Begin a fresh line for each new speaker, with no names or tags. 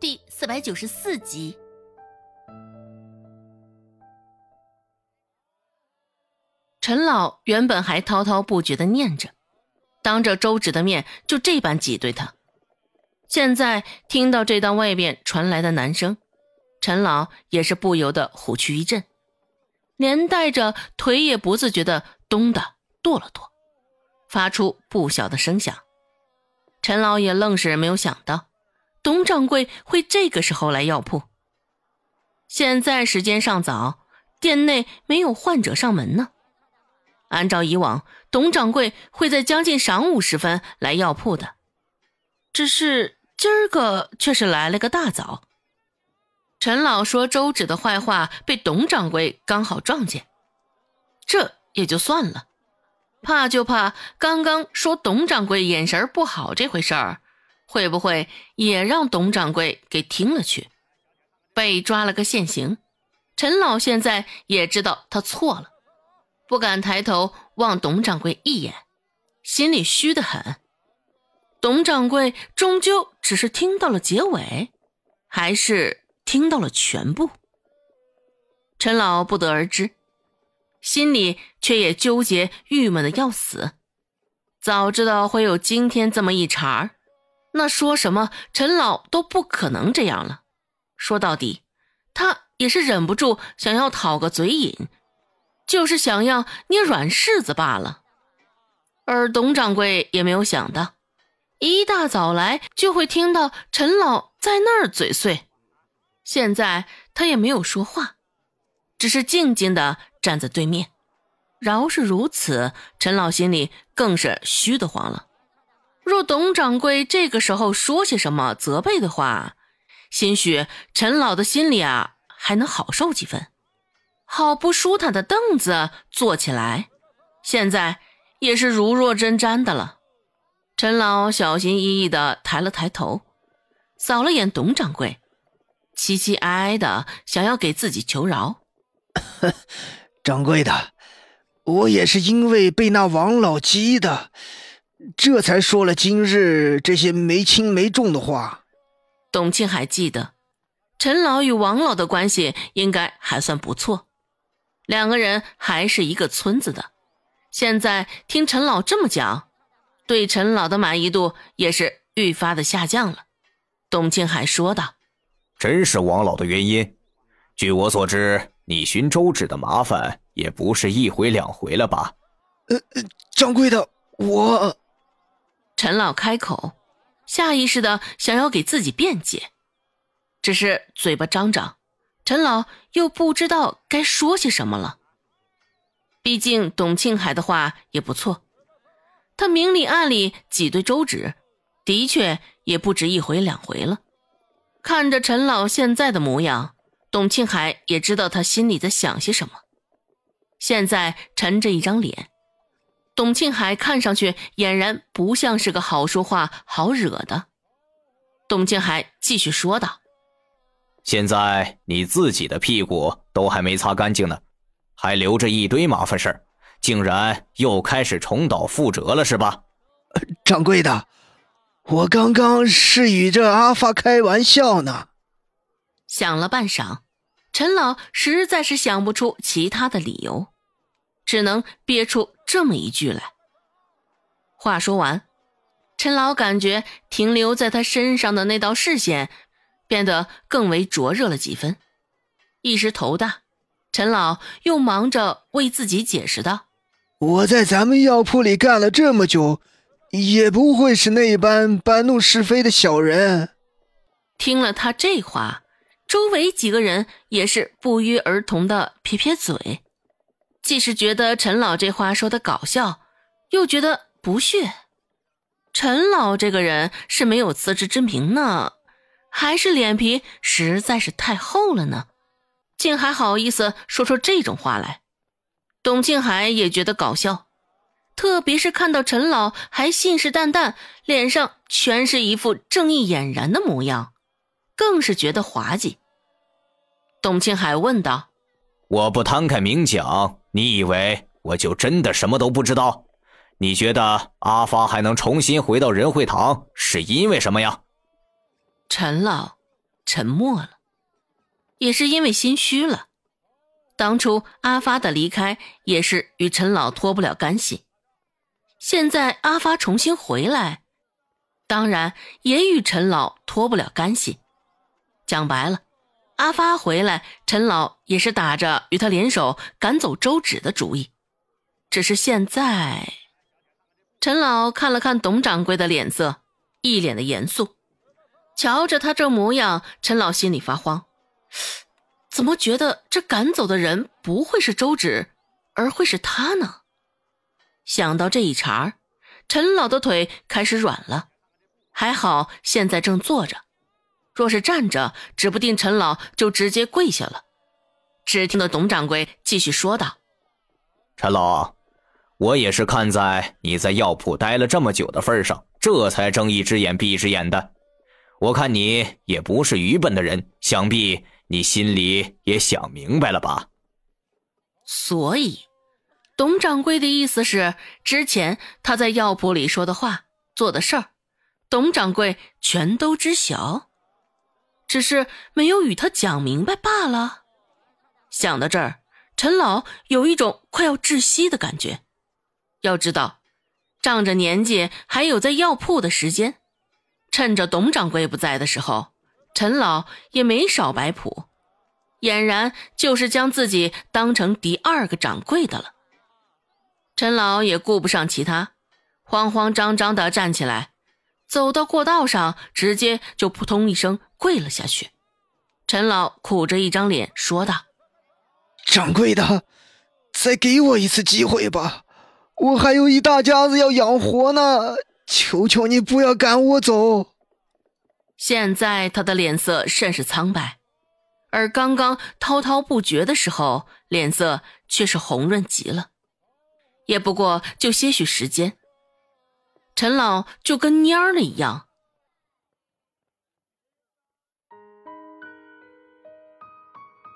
第四百九十四集。陈老原本还滔滔不绝的念着，当着周芷的面就这般挤兑他，现在听到这道外边传来的男声，陈老也是不由得虎躯一震，连带着腿也不自觉的咚的跺了跺，发出不小的声响。陈老也愣是没有想到，董掌柜会这个时候来药铺。现在时间尚早，店内没有患者上门呢。按照以往，董掌柜会在将近晌午时分来药铺的，只是今儿个却是来了个大早。陈老说周芷的坏话被董掌柜刚好撞见，这也就算了，怕就怕刚刚说董掌柜眼神不好这回事儿，会不会也让董掌柜给听了去，被抓了个现行？陈老现在也知道他错了。不敢抬头望董掌柜一眼，心里虚得很。董掌柜终究只是听到了结尾，还是听到了全部？陈老不得而知，心里却也纠结郁闷的要死。早知道会有今天这么一茬儿，那说什么陈老都不可能这样了。说到底，他也是忍不住想要讨个嘴瘾。就是想要捏软柿子罢了，而董掌柜也没有想到，一大早来就会听到陈老在那儿嘴碎。现在他也没有说话，只是静静的站在对面。饶是如此，陈老心里更是虚得慌了。若董掌柜这个时候说些什么责备的话，兴许陈老的心里啊还能好受几分。好不舒坦的凳子坐起来，现在也是如若针毡的了。陈老小心翼翼的抬了抬头，扫了眼董掌柜，凄凄哀哀的想要给自己求饶。
掌柜的，我也是因为被那王老激的，这才说了今日这些没轻没重的话。
董庆海记得，陈老与王老的关系应该还算不错。两个人还是一个村子的，现在听陈老这么讲，对陈老的满意度也是愈发的下降了。董庆海说道：“
真是王老的原因。据我所知，你寻周芷的麻烦也不是一回两回了吧？”
呃，掌柜的，我……
陈老开口，下意识的想要给自己辩解，只是嘴巴张张。陈老又不知道该说些什么了。毕竟董庆海的话也不错，他明里暗里挤兑周芷，的确也不止一回两回了。看着陈老现在的模样，董庆海也知道他心里在想些什么。现在沉着一张脸，董庆海看上去俨然不像是个好说话、好惹的。董庆海继续说道。
现在你自己的屁股都还没擦干净呢，还留着一堆麻烦事儿，竟然又开始重蹈覆辙了，是吧？
掌柜的，我刚刚是与这阿发开玩笑呢。
想了半晌，陈老实在是想不出其他的理由，只能憋出这么一句来。话说完，陈老感觉停留在他身上的那道视线。变得更为灼热了几分，一时头大，陈老又忙着为自己解释道：“
我在咱们药铺里干了这么久，也不会是那般搬弄是非的小人。”
听了他这话，周围几个人也是不约而同的撇撇嘴，既是觉得陈老这话说的搞笑，又觉得不屑。陈老这个人是没有自知之明呢。还是脸皮实在是太厚了呢，竟还好意思说出这种话来。董庆海也觉得搞笑，特别是看到陈老还信誓旦旦，脸上全是一副正义俨然的模样，更是觉得滑稽。董庆海问道：“
我不摊开明讲，你以为我就真的什么都不知道？你觉得阿发还能重新回到仁惠堂，是因为什么呀？”
陈老，沉默了，也是因为心虚了。当初阿发的离开也是与陈老脱不了干系，现在阿发重新回来，当然也与陈老脱不了干系。讲白了，阿发回来，陈老也是打着与他联手赶走周芷的主意。只是现在，陈老看了看董掌柜的脸色，一脸的严肃。瞧着他这模样，陈老心里发慌。怎么觉得这赶走的人不会是周芷，而会是他呢？想到这一茬陈老的腿开始软了。还好现在正坐着，若是站着，指不定陈老就直接跪下了。只听得董掌柜继续说道：“
陈老，我也是看在你在药铺待了这么久的份上，这才睁一只眼闭一只眼的。我看你也不是愚笨的人，想必……”你心里也想明白了吧？
所以，董掌柜的意思是，之前他在药铺里说的话、做的事儿，董掌柜全都知晓，只是没有与他讲明白罢了。想到这儿，陈老有一种快要窒息的感觉。要知道，仗着年纪还有在药铺的时间，趁着董掌柜不在的时候。陈老也没少摆谱，俨然就是将自己当成第二个掌柜的了。陈老也顾不上其他，慌慌张张的站起来，走到过道上，直接就扑通一声跪了下去。陈老苦着一张脸说道：“
掌柜的，再给我一次机会吧，我还有一大家子要养活呢，求求你不要赶我走。”
现在他的脸色甚是苍白，而刚刚滔滔不绝的时候，脸色却是红润极了。也不过就些许时间，陈老就跟蔫儿了一样。